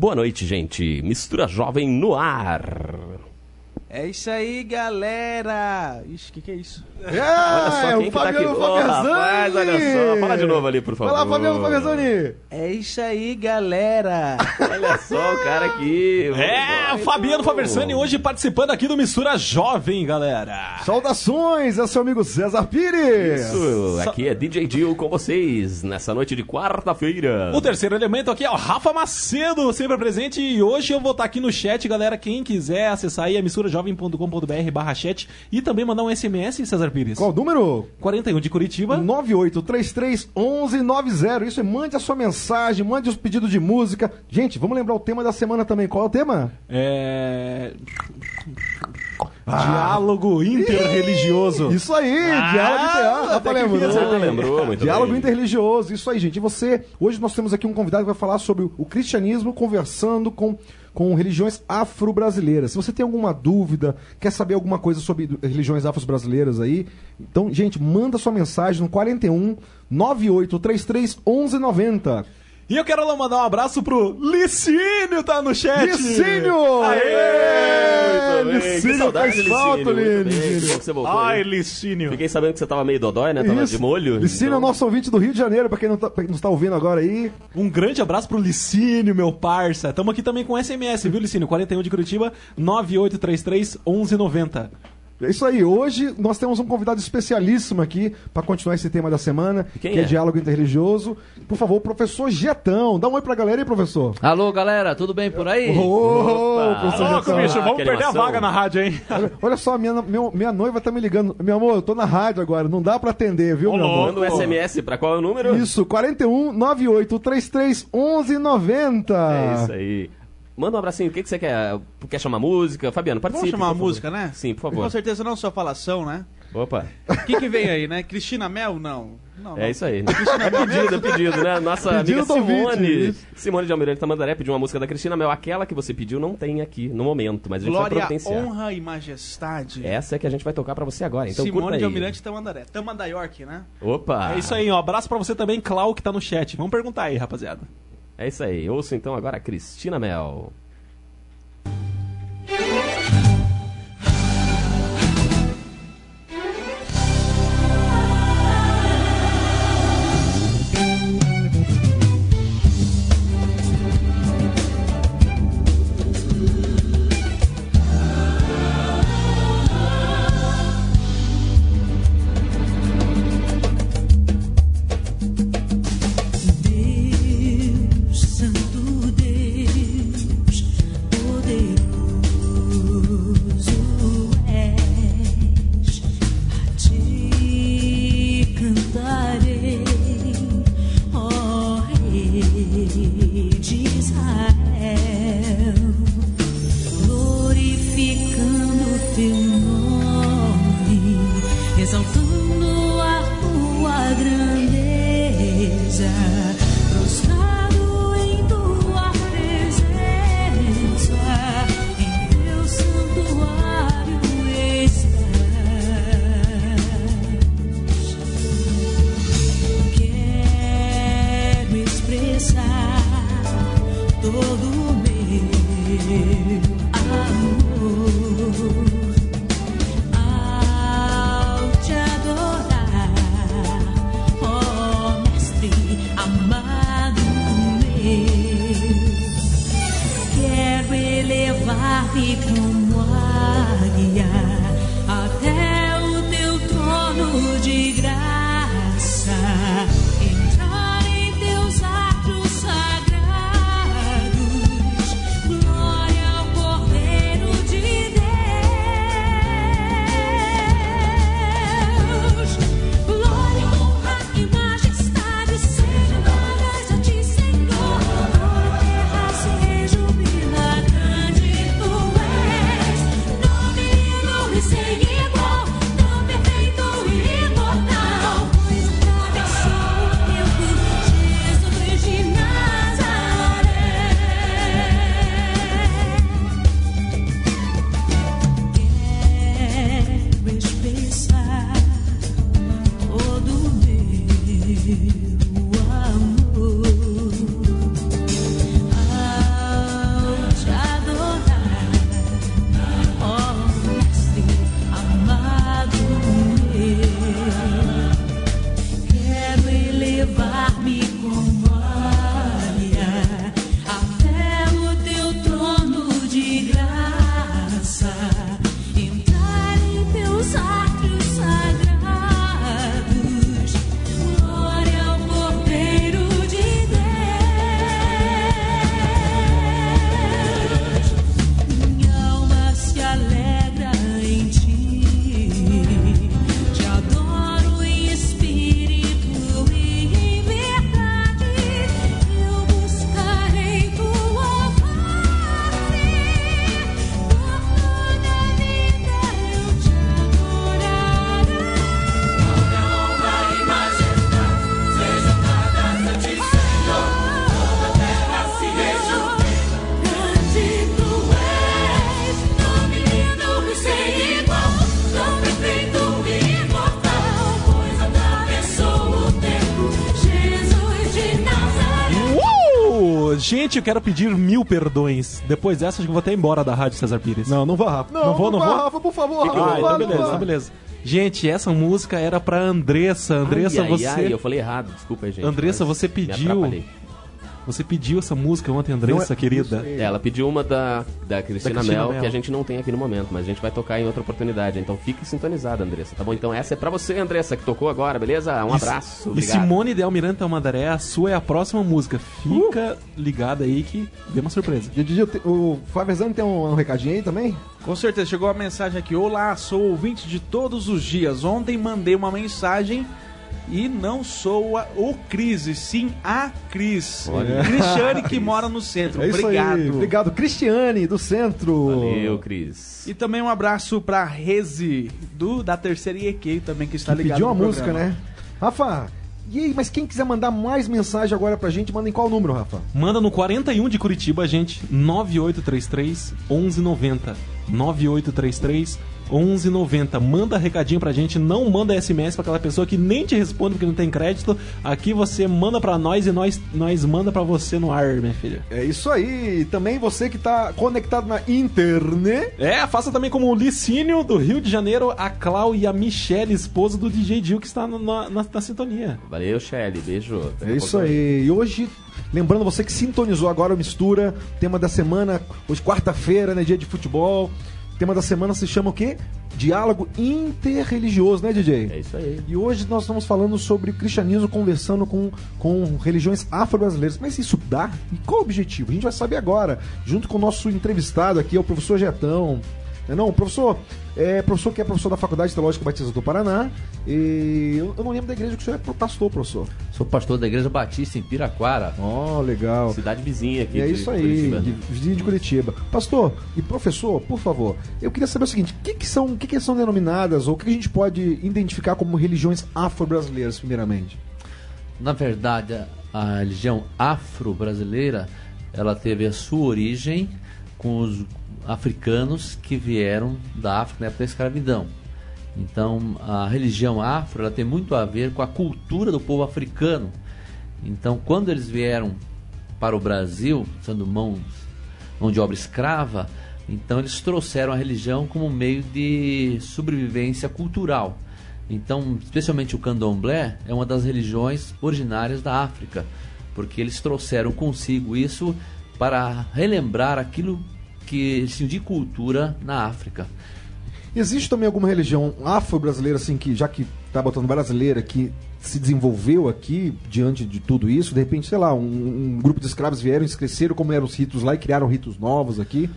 Boa noite, gente. Mistura Jovem no ar. É isso aí, galera! Ixi, o que, que é isso? É, Olha só quem o que tá aqui. Fabiano Ô, rapaz, olha só. Fala de novo ali, por favor. Lá, Fabiano Fabiano. É isso aí, galera! Olha só o cara aqui. É, Fabiano Faversani hoje participando aqui do Mistura Jovem, galera. Saudações, é seu amigo César Pires. Isso, aqui é DJ Dil com vocês nessa noite de quarta-feira. O terceiro elemento aqui é o Rafa Macedo, sempre presente. E hoje eu vou estar aqui no chat, galera. Quem quiser acessar aí é misturajovem.com.br barra chat e também mandar um SMS, César Pires. Qual o número? 41 de Curitiba. 98331190. Isso, é mande a sua mensagem, mande os pedidos de música. Gente, vamos lembrar o tema da semana também. Qual é o tema? É. Diálogo interreligioso. Isso aí, diálogo. Rafa que lembrou. enfim Você lembrou, muito Diálogo bem. interreligioso, isso aí, gente. E você, hoje nós temos aqui um convidado que vai falar sobre o cristianismo conversando com, com religiões afro-brasileiras. Se você tem alguma dúvida, quer saber alguma coisa sobre religiões afro-brasileiras aí, então, gente, manda sua mensagem no 41 9833 1190. E eu quero mandar um abraço pro Licínio, tá no chat. Licínio! Aê, muito bem. Que Licínio saudade, faz falta, Licínio, Licínio. você voltou. Ai. Licínio. Fiquei sabendo que você tava meio dodói, né? Tava Isso. de molho. Licínio é o então- nosso ouvinte do Rio de Janeiro, pra quem não tá, pra quem não está ouvindo agora aí. Um grande abraço pro Licínio, meu parça. Tamo aqui também com SMS, viu, Licínio? 41 de Curitiba, 9833 1190. É isso aí, hoje nós temos um convidado especialíssimo aqui para continuar esse tema da semana, Quem que é? é? diálogo interreligioso. Por favor, o professor Getão. Dá um oi pra galera aí, professor. Alô, galera, tudo bem por aí? Ô, professor Louco, Getão. bicho, vamos perder a vaga na rádio, hein? Olha, olha só, minha, meu- minha noiva tá me ligando. Meu amor, eu tô na rádio agora, não dá pra atender, viu, Ô, meu amor? Manda um SMS pra qual é o número? Isso, 41 98 33 11 90. É isso aí. Manda um abracinho. O que, que você quer? Quer chamar música? Fabiano, participe. Vamos chamar a música, né? Sim, por Com favor. certeza não sua falação, né? Opa. O que, que vem aí, né? Cristina Mel? Não. não, não. É isso aí. É pedido, é pedido, né? Nossa Pedido amiga Simone. Simone de Almirante Tamandaré pediu uma música da Cristina Mel. Aquela que você pediu não tem aqui no momento, mas a gente vai Glória, providenciar. honra e majestade. Essa é que a gente vai tocar pra você agora. Então curta Simone aí. de Almirante Tamandaré. Tamandaré, né? Opa. É isso aí, um abraço pra você também, Clau, que tá no chat. Vamos perguntar aí, rapaziada. É isso aí. Ouça então agora a Cristina Mel. Gente, eu quero pedir mil perdões. Depois dessa, acho que vou até embora da Rádio César Pires. Não, não vá, Rafa. Não vou, não vá, vou? Rafa, por favor, Rafa. Ah, não então não beleza, então beleza. Gente, essa música era pra Andressa. Andressa, ai, você. Ai, ai, eu falei errado, desculpa aí, gente. Andressa, você pediu-. Você pediu essa música ontem, Andressa, é- querida. É, Ela pediu uma da, da Cristina, Da Cristina Mel, Mel. que a gente não tem aqui no momento, mas a gente vai tocar em outra oportunidade. Então fique sintonizada, Andressa, tá bom? Então essa é pra você, Andressa, que tocou agora, beleza? Um abraço, E obrigado. Simone Del Miranda Almadaré, a sua é a próxima música. Fica ligada aí que vem uma surpresa. Didi, o Flávio Zano tem um, um recadinho aí também? Com certeza, chegou a mensagem aqui. Olá, sou ouvinte de todos os dias. Ontem mandei uma mensagem e não sou a- o Cris, e sim a Cris. Olha. Cristiane que mora no centro. É isso Obrigado. aí. Obrigado, Cristiane, do centro. Valeu, Cris. E também um abraço pra Reze, do, da terceira IEQ também, que está Que ligado pediu uma música, né? Rafa, e aí, mas quem quiser mandar mais mensagem agora pra gente, manda em qual número, Rafa? Manda no 41 de Curitiba, gente, 9833 1190. 9833 1190. Manda recadinho pra gente, não manda SMS pra aquela pessoa que nem te responde porque não tem crédito. Aqui você manda pra nós e nós, nós manda pra você no ar, minha filha. É isso aí. Também você que tá conectado na internet. É, faça também como o Licínio do Rio de Janeiro, a Clau e a Michelle, esposa do DJ Dil, que está na, na- na- na sintonia. Valeu, Shelly. Beijo. É isso pouco- aí. E hoje, lembrando você que sintonizou agora o Mistura, tema da semana, hoje quarta-feira, né, dia de futebol. Tema da semana se chama o quê? Diálogo interreligioso, né, DJ? É isso aí. E hoje nós estamos falando sobre o cristianismo conversando com, com religiões afro-brasileiras. Mas isso dá? E qual o objetivo? A gente vai saber agora, junto com o nosso entrevistado aqui, é o professor Getão. Não, é não, professor, é professor que é professor da Faculdade Teológica Batista do Paraná. E eu, eu não lembro da igreja que o senhor é pastor, professor. Sou pastor da Igreja Batista em Piraquara. Ó, legal. Cidade vizinha aqui. E é de isso aí, Curitiba. de, vizinho de Curitiba. Pastor e professor, por favor, eu queria saber o seguinte: o que, que são, o que, que são denominadas, ou o que, que a gente pode identificar como religiões afro-brasileiras, primeiramente? Na verdade, a religião afro-brasileira, ela teve a sua origem com os africanos que vieram da África na época da escravidão. Então, a religião afro, ela tem muito a ver com a cultura do povo africano. Então, quando eles vieram para o Brasil, sendo mão de obra escrava, então eles trouxeram a religião como meio de sobrevivência cultural. Então, especialmente o candomblé é uma das religiões originárias da África, porque eles trouxeram consigo isso para relembrar aquilo que tinham de cultura na África. Existe também alguma religião afro-brasileira, assim, que já que tá botando brasileira, que se desenvolveu aqui diante de tudo isso? De repente, sei lá, um, um grupo de escravos vieram, esqueceram como eram os ritos lá e criaram ritos novos aqui.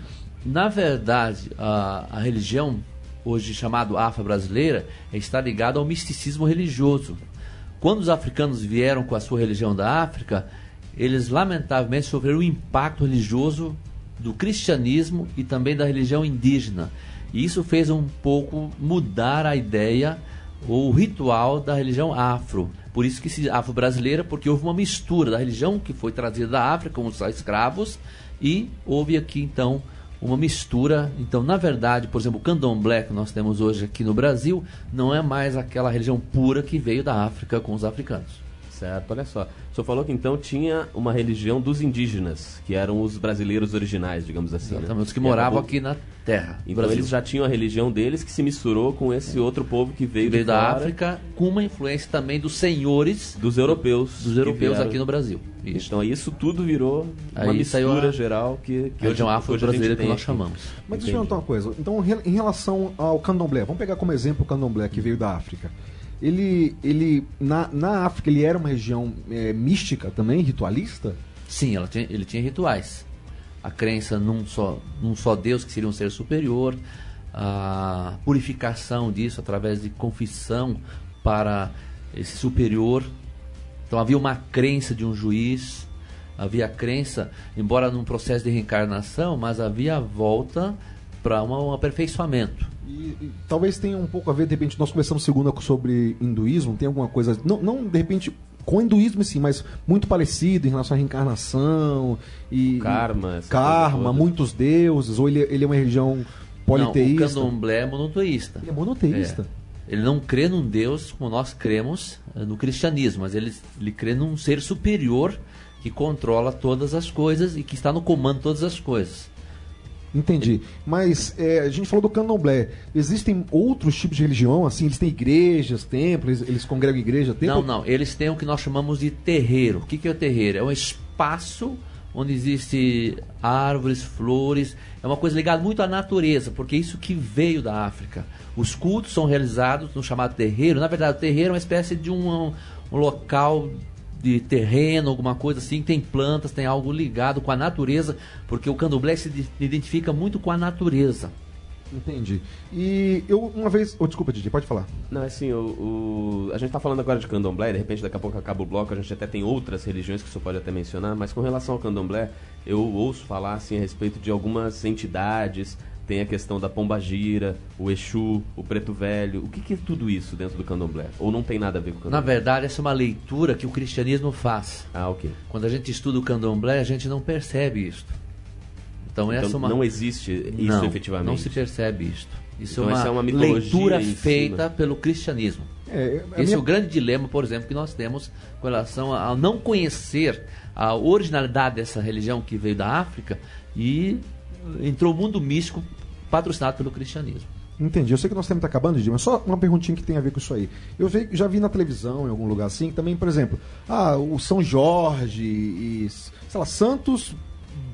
Na verdade, a, a religião, hoje chamada afro-brasileira, está ligada ao misticismo religioso. Quando os africanos vieram com a sua religião da África, eles lamentavelmente sofreram o impacto religioso do cristianismo e também da religião indígena. E isso fez um pouco mudar a ideia ou o ritual da religião afro. Por isso que se afro-brasileira, porque houve uma mistura da religião que foi trazida da África com os escravos e houve aqui então uma mistura. Então, na verdade, por exemplo, o candomblé que nós temos hoje aqui no Brasil não é mais aquela religião pura que veio da África com os africanos. Certo, olha só. O senhor falou que então tinha uma religião dos indígenas, que eram os brasileiros originais, digamos assim. né? Exatamente, os que moravam aqui na terra. Então Brasil. eles já tinham a religião deles que se misturou com esse outro povo que veio, É. veio da fora, África com uma influência também dos senhores dos europeus. dos que europeus vieram. aqui no Brasil. Isso. Então isso tudo virou uma Aí saiu mistura a- geral que, que a religião hoje- afro-brasileira hoje a gente que nós chamamos. Mas deixa eu perguntar uma coisa. Então, em relação ao candomblé, vamos pegar como exemplo o candomblé que veio da África. Ele, ele na, na África, ele era uma região é, mística também, ritualista? Sim, ela tinha- ele tinha rituais. A crença num só, num só Deus, que seria um ser superior, a purificação disso através de confissão para esse superior. Então havia uma crença de um juiz, havia a crença, embora num processo de reencarnação, mas havia a volta para um aperfeiçoamento. E, e talvez tenha um pouco a ver, de repente, nós começamos segunda sobre hinduísmo, tem alguma coisa, não, não de repente com hinduísmo sim, mas muito parecido em relação à reencarnação e Karma, essa karma, muitos deuses, ou ele, ele é uma religião politeísta? Não, o candomblé é monoteísta. Ele é monoteísta. É. Ele não crê num Deus como nós cremos eh, no cristianismo, mas ele, ele crê num ser superior que controla todas as coisas e que está no comando de todas as coisas. Entendi. Mas é, a gente falou do candomblé. Existem outros tipos de religião, assim? Eles têm igrejas, templos, eles, eles congregam igreja, templo? Não, não. Eles têm o que nós chamamos de terreiro. O que, que é o terreiro? É um espaço onde existe árvores, flores. É uma coisa ligada muito à natureza, porque é isso que veio da África. Os cultos são realizados no chamado terreiro. Na verdade, o terreiro é uma espécie de um, um local de terreno, alguma coisa assim, tem plantas, tem algo ligado com a natureza, porque o candomblé se ide- identifica muito com a natureza. Entendi. E eu uma vez. Oh, desculpa, Didi, pode falar. Não, assim, o, o- a gente tá falando agora de candomblé, de repente daqui a pouco acaba o bloco, a gente até tem outras religiões que você pode até mencionar, mas com relação ao candomblé, eu ouço falar assim a respeito de algumas entidades, tem a questão da pombagira, o Exu, o Preto Velho. O que, que é tudo isso dentro do candomblé? Ou não tem nada a ver com o Na candomblé? verdade, essa é uma leitura que o cristianismo faz. Ah, ok. Quando a gente estuda o candomblé, a gente não percebe isto. Então, essa Então é uma... não existe isso não, efetivamente. Não se percebe isto. Isso Então é, uma essa é uma leitura feita cima. pelo cristianismo. É, Esse minha- é o grande dilema, por exemplo, que nós temos com relação a não conhecer a originalidade dessa religião que veio da África e entrou o mundo místico patrocinado pelo cristianismo. Entendi. Eu sei que nosso tempo está acabando, Didi, mas só uma perguntinha que tem a ver com isso aí. Eu já vi na televisão, em algum lugar assim, também, por exemplo, ah, o São Jorge e, sei lá, Santos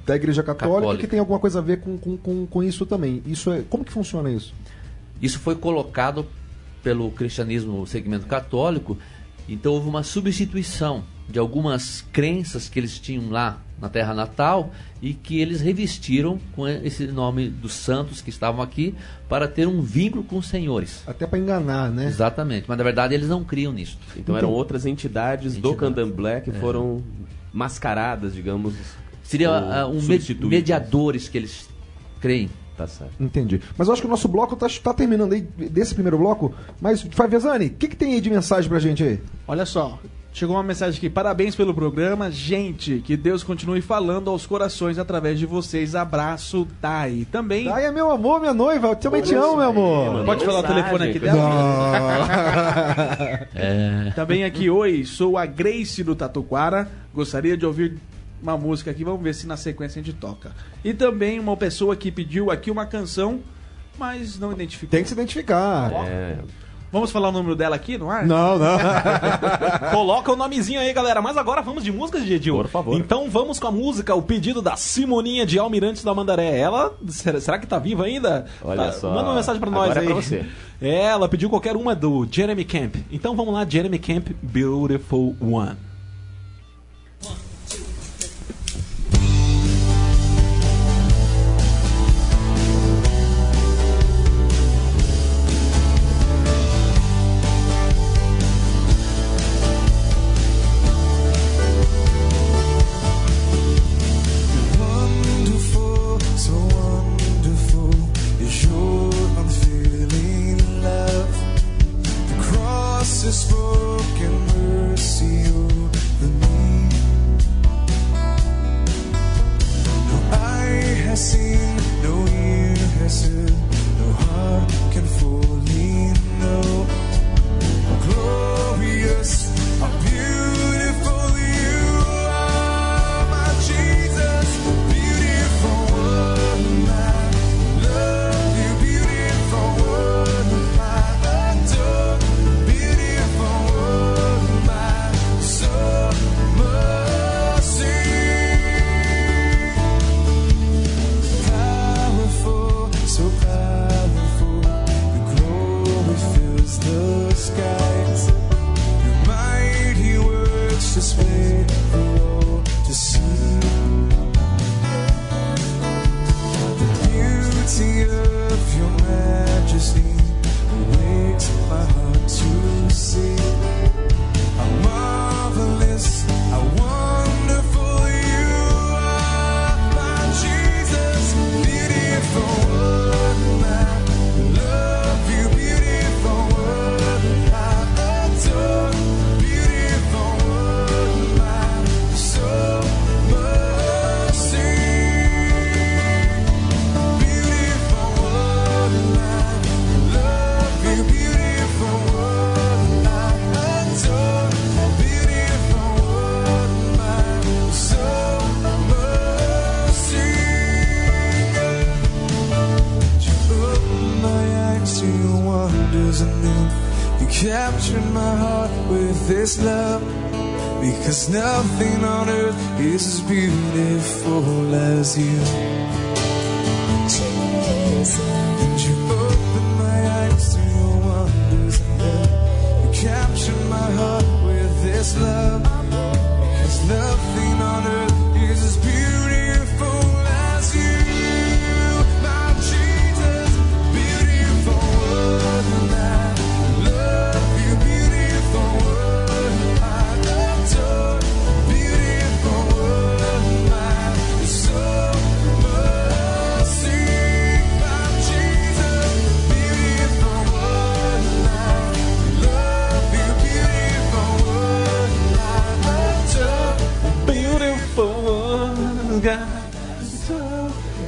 da Igreja Católica, Católica. que tem alguma coisa a ver com, com, com, com isso também. Isso é, como que funciona isso? Isso foi colocado pelo cristianismo, o segmento católico, então houve uma substituição de algumas crenças que eles tinham lá na terra natal e que eles revestiram com esse nome dos santos que estavam aqui para ter um vínculo com os senhores. Até para enganar, né? Exatamente, mas na verdade eles não criam nisso. Então eram outras entidades do Entidades. candomblé que foram mascaradas, digamos. Seria ou ah, um me- substituídas. mediadores que eles creem. Tá certo. Entendi. Mas eu acho que o nosso bloco tá, tá terminando aí desse primeiro bloco. Mas, Favezani, o que, que tem aí de mensagem pra gente aí? Olha só, chegou uma mensagem aqui. Parabéns pelo programa. Gente, que Deus continue falando aos corações através de vocês. Abraço, Thay. Também. Ai, é meu amor, minha noiva. Eu também te amo, meu amor. Pode falar o Mensagem, telefone aqui dela? É, Também aqui, oi, sou a Grace do Tatuquara. Gostaria de ouvir uma música aqui, vamos ver se na sequência a gente toca. E também uma pessoa que pediu aqui uma canção, mas não identificou. Tem que se identificar. É, Vamos falar o número dela aqui no ar? Não, não. Coloca o nomezinho aí, galera. Mas agora vamos de música, Gedil. Por favor. Então vamos com a música, o pedido da Simoninha de Almirantes da Mandaré. Ela, será, será que tá viva ainda? Olha Tá, só. Manda uma mensagem pra nós Agora é aí. pra você. Ela pediu qualquer uma do Jeremy Camp. Então vamos lá, Jeremy Camp, Beautiful One. Captured my heart with this love. Because nothing on earth is as beautiful as you. Jesus. And you opened my eyes to your wonders and love. You captured my heart with this love. Because nothing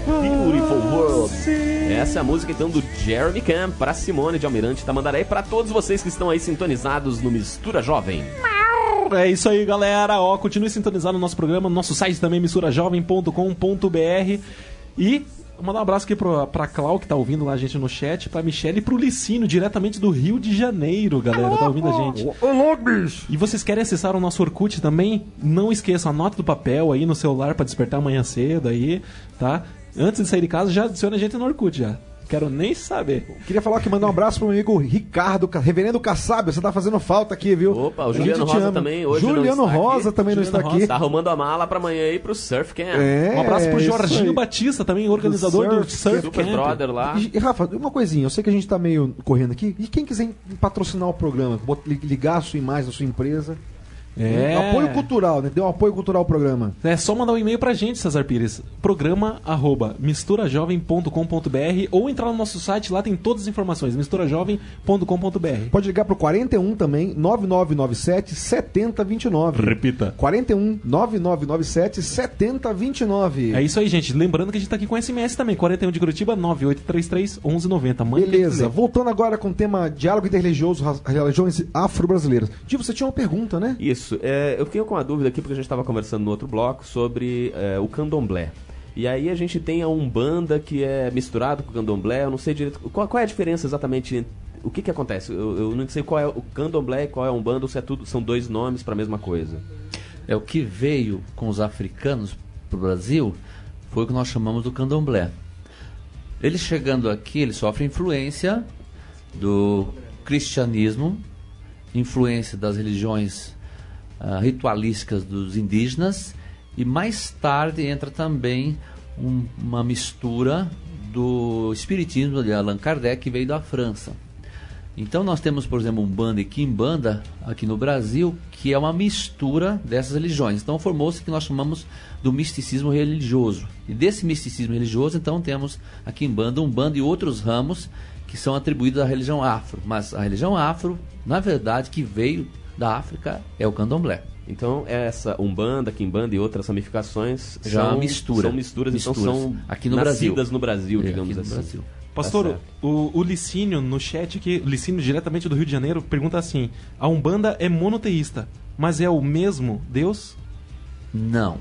Beautiful World. Essa é a música então do Jeremy Camp para Simone de Almirante Tamandaré e para todos vocês que estão aí sintonizados no Mistura Jovem. É isso aí, galera. Ó, continue sintonizado no nosso programa, no nosso site também, misturajovem.com.br. E mandar um abraço aqui pro, pra Clau, que tá ouvindo lá a gente no chat, pra Michelle e pro Licínio, diretamente do Rio de Janeiro, galera. Tá ouvindo a gente. Ô, bicho! E vocês querem acessar o nosso Orkut também? Não esqueçam, anote do papel aí no celular pra despertar amanhã cedo aí, tá? Antes de sair de casa, já adiciona a gente no Orkut já. Quero nem saber. Queria falar que mandar um abraço pro meu amigo Ricardo, Ca- Reverendo Kassab, você tá fazendo falta aqui, viu? Opa, o Juliano Rosa também hoje não Juliano está Rosa aqui. também não Juliano está aqui. Tá arrumando a mala pra amanhã aí pro Surf Camp. É, Um abraço pro Jorginho aí. Batista, também organizador do Surf Surf, Super Camp. Brother lá. E, e, Rafa, uma coisinha, eu sei que a gente tá meio correndo aqui. E quem quiser patrocinar o programa, ligar a sua imagem da sua empresa. É. Apoio cultural, né? Deu um apoio cultural ao programa. É só mandar um e-mail pra gente, Cesar Pires. Programa arroba misturajovem.com.br ou entrar no nosso site, lá tem todas as informações, misturajovem.com.br. Pode ligar pro 41 também, 9997 7029. Repita. 41 9997 7029. É isso aí, gente. Lembrando que a gente tá aqui com SMS também, 41 de Curitiba, 9833 1190. Mande Beleza, voltando agora com o tema diálogo interreligioso, religiões afro-brasileiras. Di, você tinha uma pergunta, né? Isso. É, eu fiquei com uma dúvida aqui porque a gente estava conversando no outro bloco sobre é, o candomblé. E aí a gente tem a Umbanda que é misturado com o candomblé. Eu não sei direito. Qual, qual é a diferença exatamente? O que que acontece? Eu, eu não sei qual é o candomblé e qual é a Umbanda, ou se é tudo, são dois nomes para a mesma coisa. É o que veio com os africanos para o Brasil foi o que nós chamamos do candomblé. Eles chegando aqui, eles sofrem influência do cristianismo, influência das religiões ah, ritualísticas dos indígenas e mais tarde entra também um- uma mistura do espiritismo de Allan Kardec que veio da França. Então nós temos, por exemplo, Umbanda e Quimbanda aqui no Brasil, que é uma mistura dessas religiões. Então formou-se o que nós chamamos do misticismo religioso. E desse misticismo religioso, então temos a Quimbanda, Umbanda e outros ramos que são atribuídos à religião afro. Mas a religião afro, na verdade, que veio da África é o candomblé. Então, essa Umbanda, Quimbanda e outras ramificações Já são, mistura. são misturas, então Misturas. são Aqui no nascidas Brasil. no Brasil, É, digamos aqui no assim. Brasil. Pastor, Tá o, o Licínio no chat aqui, o Licínio diretamente do Rio de Janeiro, pergunta assim: a Umbanda é monoteísta, mas é o mesmo Deus? Não.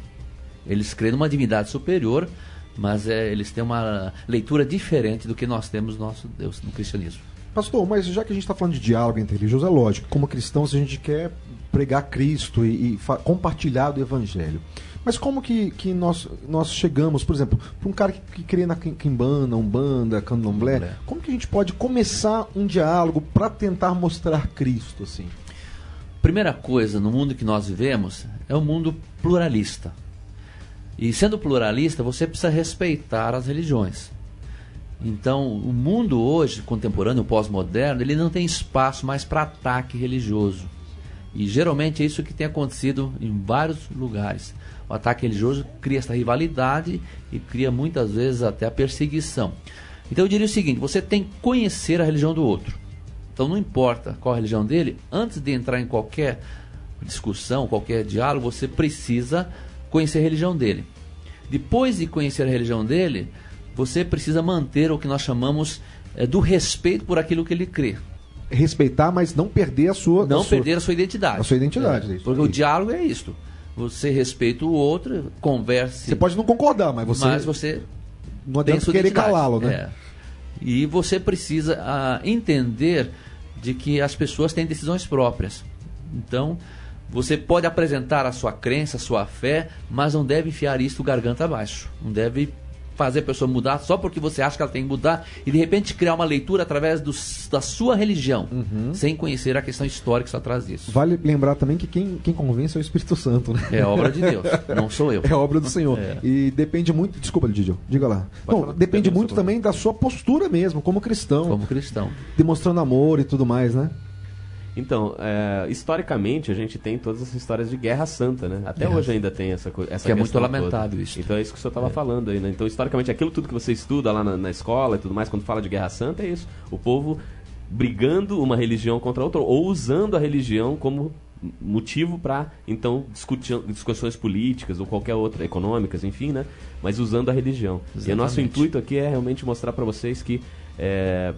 Eles creem numa divindade superior, mas é, eles têm uma leitura diferente do que nós temos no nosso Deus no cristianismo. Pastor, mas já que a gente está falando de diálogo entre religiosos, é lógico, como cristãos a gente quer pregar Cristo e, e compartilhar do Evangelho. Mas como que, que nós, nós chegamos, por exemplo, para um cara que, que crê na Quimbanda, Umbanda, Candomblé, Candomblé. como que a gente pode começar um diálogo para tentar mostrar Cristo, assim? Primeira coisa no mundo que nós vivemos é um mundo pluralista. E sendo pluralista, você precisa respeitar as religiões. Então, o mundo hoje, contemporâneo, pós-moderno, ele não tem espaço mais para ataque religioso. E geralmente é isso que tem acontecido em vários lugares. O ataque religioso cria essa rivalidade e cria muitas vezes até a perseguição. Então eu diria o seguinte: você tem que conhecer a religião do outro. Então não importa qual a religião dele, antes de entrar em qualquer discussão, qualquer diálogo, você precisa conhecer a religião dele. Depois de conhecer a religião dele, você precisa manter o que nós chamamos eh, do respeito por aquilo que ele crê. Respeitar, mas não perder a sua. Não a sua- perder a sua identidade. a sua identidade, É, é porque o diálogo é isto. Você respeita o outro, converse. Você pode não concordar, mas você, mas você não adianta sua querer calá-lo, né? É. E você precisa ah, entender de que as pessoas têm decisões próprias. Então, você pode apresentar a sua crença, a sua fé, mas não deve enfiar isso garganta abaixo. Não deve fazer a pessoa mudar só porque você acha que ela tem que mudar e de repente criar uma leitura através do- da sua religião, sem conhecer a questão histórica que está atrás disso. Vale lembrar também que quem, quem convence é o Espírito Santo, né? É obra de Deus, não sou eu. É obra do Senhor. É. E depende muito. Desculpa, Didio, diga lá. Não, depende depende muito também da sua postura mesmo, como cristão. Como cristão. Demonstrando amor e tudo mais, né? Então, é, historicamente, a gente tem todas essas histórias de guerra santa, né? Até hoje ainda tem essa coisa. Que é muito lamentável isso. Então é isso que o senhor estava falando aí, né? Então, historicamente, aquilo tudo que você estuda lá na, na escola e tudo mais, quando fala de guerra santa, é isso. O povo brigando uma religião contra outra, ou usando a religião como motivo para então discutir discussões políticas ou qualquer outra econômicas enfim né mas usando a religião e o nosso Exatamente. intuito aqui é realmente mostrar para vocês que é,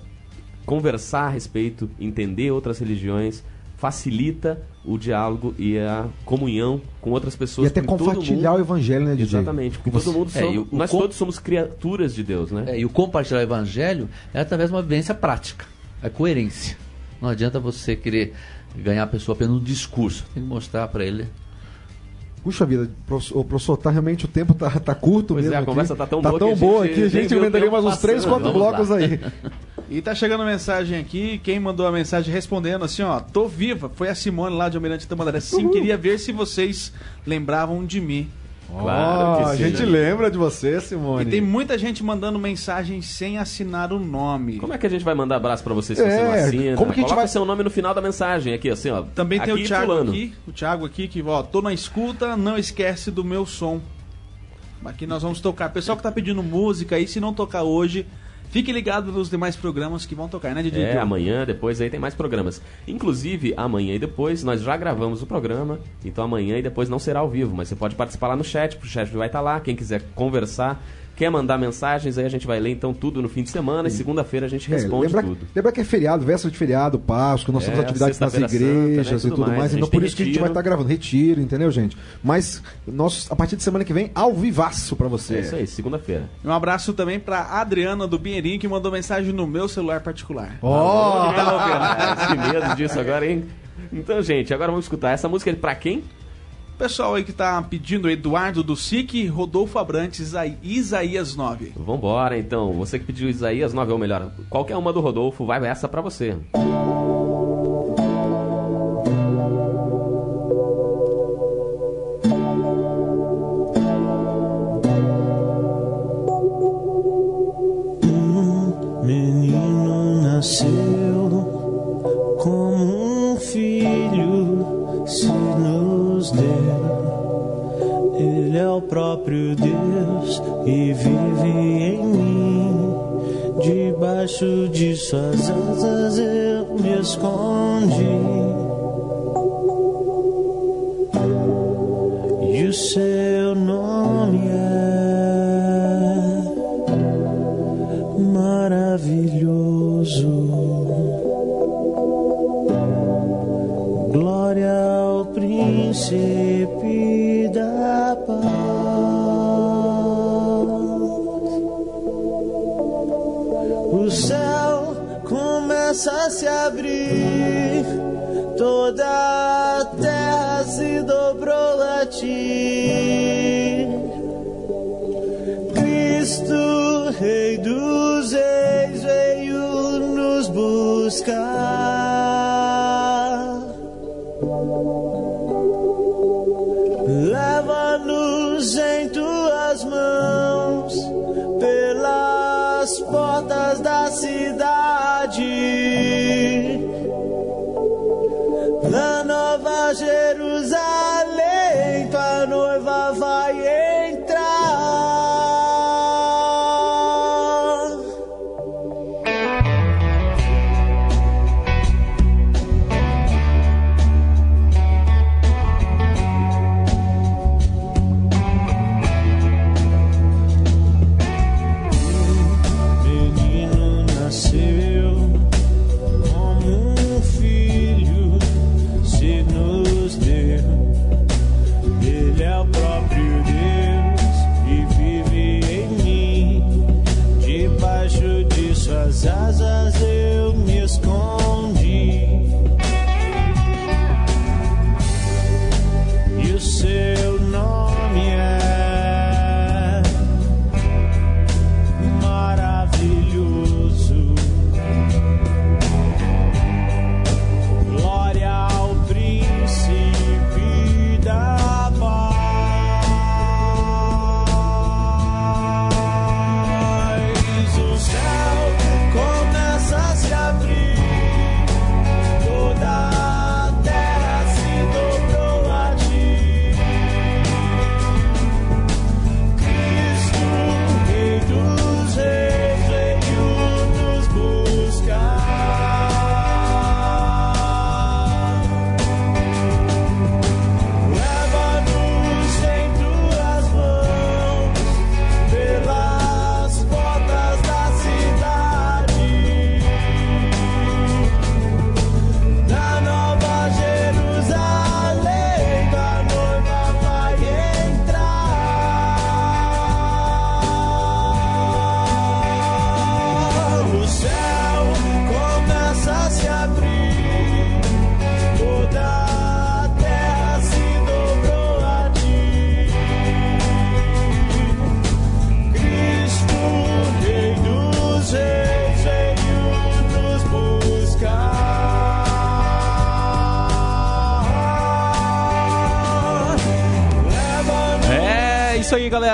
conversar a respeito, entender outras religiões, facilita o diálogo e a comunhão com outras pessoas. E até compartilhar o mundo. evangelho, né, DJ? Exatamente, porque Você- todo mundo É, somos- o- o nós com- todos somos criaturas de Deus, né? É, e o compartilhar o evangelho é através de uma vivência prática, é coerência. Não adianta você querer ganhar a pessoa apenas no discurso, tem que mostrar para ele. Puxa vida, professor, ô, professor, tá realmente o tempo tá, tá curto Pois é, mesmo. a aqui. conversa tá tão tá boa tão que a boa gente aqui, a gente o tempo mais uns 3, passando. 4 Vamos blocos lá. aí. E tá chegando mensagem aqui, quem mandou a mensagem respondendo assim, ó, tô viva, foi a Simone lá de Almirante Tamandaré. Sim, queria ver se vocês lembravam de mim. Claro que Ó, a gente lembra de você, E Simone. tem muita gente mandando mensagem sem assinar o nome. Como é que a gente vai mandar abraço pra você se É, você não assina? como que a gente Coloca vai- o seu nome no final da mensagem aqui, assim, ó. Também tem aqui, o Thiago fulano. aqui, o Thiago aqui que, ó, tô na escuta, não esquece do meu som. Aqui nós vamos tocar. Pessoal que tá pedindo música aí, se não tocar hoje, fique ligado nos demais programas que vão tocar, né, DJ? É, amanhã, depois aí tem mais programas. Inclusive, amanhã e depois, nós já gravamos o programa, então amanhã e depois não será ao vivo, mas você pode participar lá no chat, o chat vai estar lá, quem quiser conversar, quer mandar mensagens, aí a gente vai ler então tudo no fim de semana e segunda-feira a gente É, responde lembra, tudo. lembra que é feriado, véspera de feriado, Páscoa, nós É, temos atividades nas Sexta-feira Santa, né, igrejas e tudo tudo mais. mais. Então por isso que a gente vai retiro. estar gravando. Retiro, entendeu, gente? Mas nós, a partir de semana que vem, ao vivaço pra você. É isso aí, segunda-feira. Um abraço também pra Adriana do Pinheirinho que mandou mensagem no meu celular particular. Ó, Ah, que medo disso agora, hein? Então, gente, agora vamos escutar essa música é pra quem? Pessoal aí que tá pedindo, Eduardo do SIC, Rodolfo Abrantes, Isa- Isaías 9. Vambora, então. Você que pediu Isaías 9, ou melhor, qualquer uma do Rodolfo, vai essa pra você. Menino Debaixo de suas asas eu me escondi. E o seu nome é maravilhoso. Glória ao príncipe começa a se abrir, toda a terra se dobrou a ti.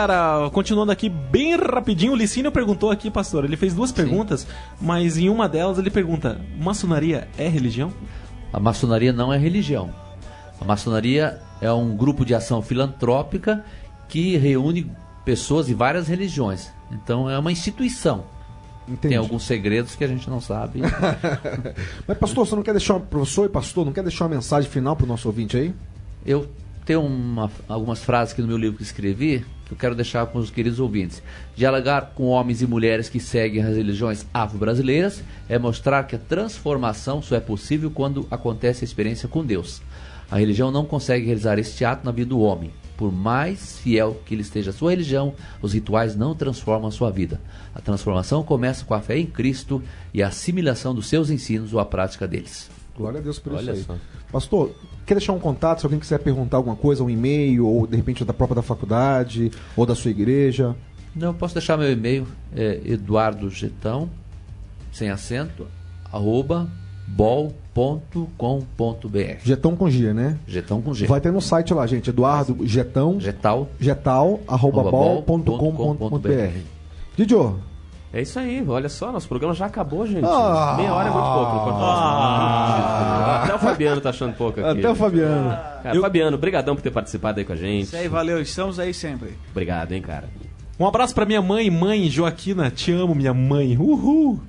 Galera. Continuando aqui bem rapidinho, o Licínio perguntou aqui, pastor. Ele fez duas perguntas, mas em uma delas ele pergunta: maçonaria é religião? A maçonaria não é religião. A maçonaria é um grupo de ação filantrópica que reúne pessoas de várias religiões. Então é uma instituição. Entendi. Tem alguns segredos que a gente não sabe. Mas, pastor, você não quer deixar, professor e pastor, não quer deixar uma mensagem final pro nosso ouvinte aí? Eu tenho uma- algumas frases aqui no meu livro que escrevi que eu quero deixar com os queridos ouvintes. Dialogar com homens e mulheres que seguem as religiões afro-brasileiras é mostrar que a transformação só é possível quando acontece a experiência com Deus. A religião não consegue realizar este ato na vida do homem. Por mais fiel que ele esteja à sua religião, os rituais não transformam a sua vida. A transformação começa com a fé em Cristo e a assimilação dos seus ensinos ou a prática deles. Glória a Deus por Olha isso aí. só. Pastor, quer deixar um contato se alguém quiser perguntar alguma coisa, um e-mail, ou de repente da própria da faculdade, ou da sua igreja? Não, posso deixar meu e-mail, é Eduardo Getão, sem acento, arroba bol.com.br. Getão com G, né? Getão com G. Vai ter no site lá, gente. Eduardo Getão, Getal. getal, arroba Arroba bol bol ponto com ponto ponto br. br. Didio, É isso aí, olha só, nosso programa já acabou, gente. Ah. Meia hora é muito pouco. no Corte Nosso. Até o Fabiano tá achando pouco aqui. até o Fabiano. Cara, Fabiano, brigadão por ter participado aí com a gente. Isso aí, valeu. Estamos aí sempre. Obrigado, hein, cara. Um abraço pra minha mãe, mãe Joaquina. Te amo, minha mãe. Uhul.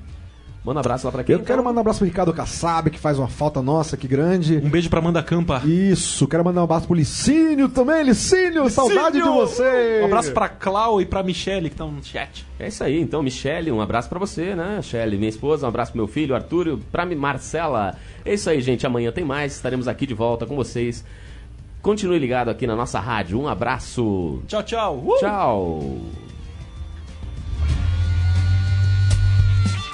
Manda um abraço lá pra quem? Eu quero mandar um abraço pro Ricardo Kassab, que faz uma falta nossa aqui grande. Um beijo pra Amanda Campa. Isso, quero mandar um abraço pro Licínio também. Licínio, saudade de você. Um abraço pra Clau e pra Michele que estão no chat. É isso aí, então, Michele, um abraço pra você, né? Michele, minha esposa, um abraço pro meu filho, Arthur, e pra Marcela. É isso aí, gente. Amanhã tem mais, estaremos aqui de volta com vocês. Continue ligado aqui na nossa rádio. Um abraço. Tchau, tchau. Uh! Tchau.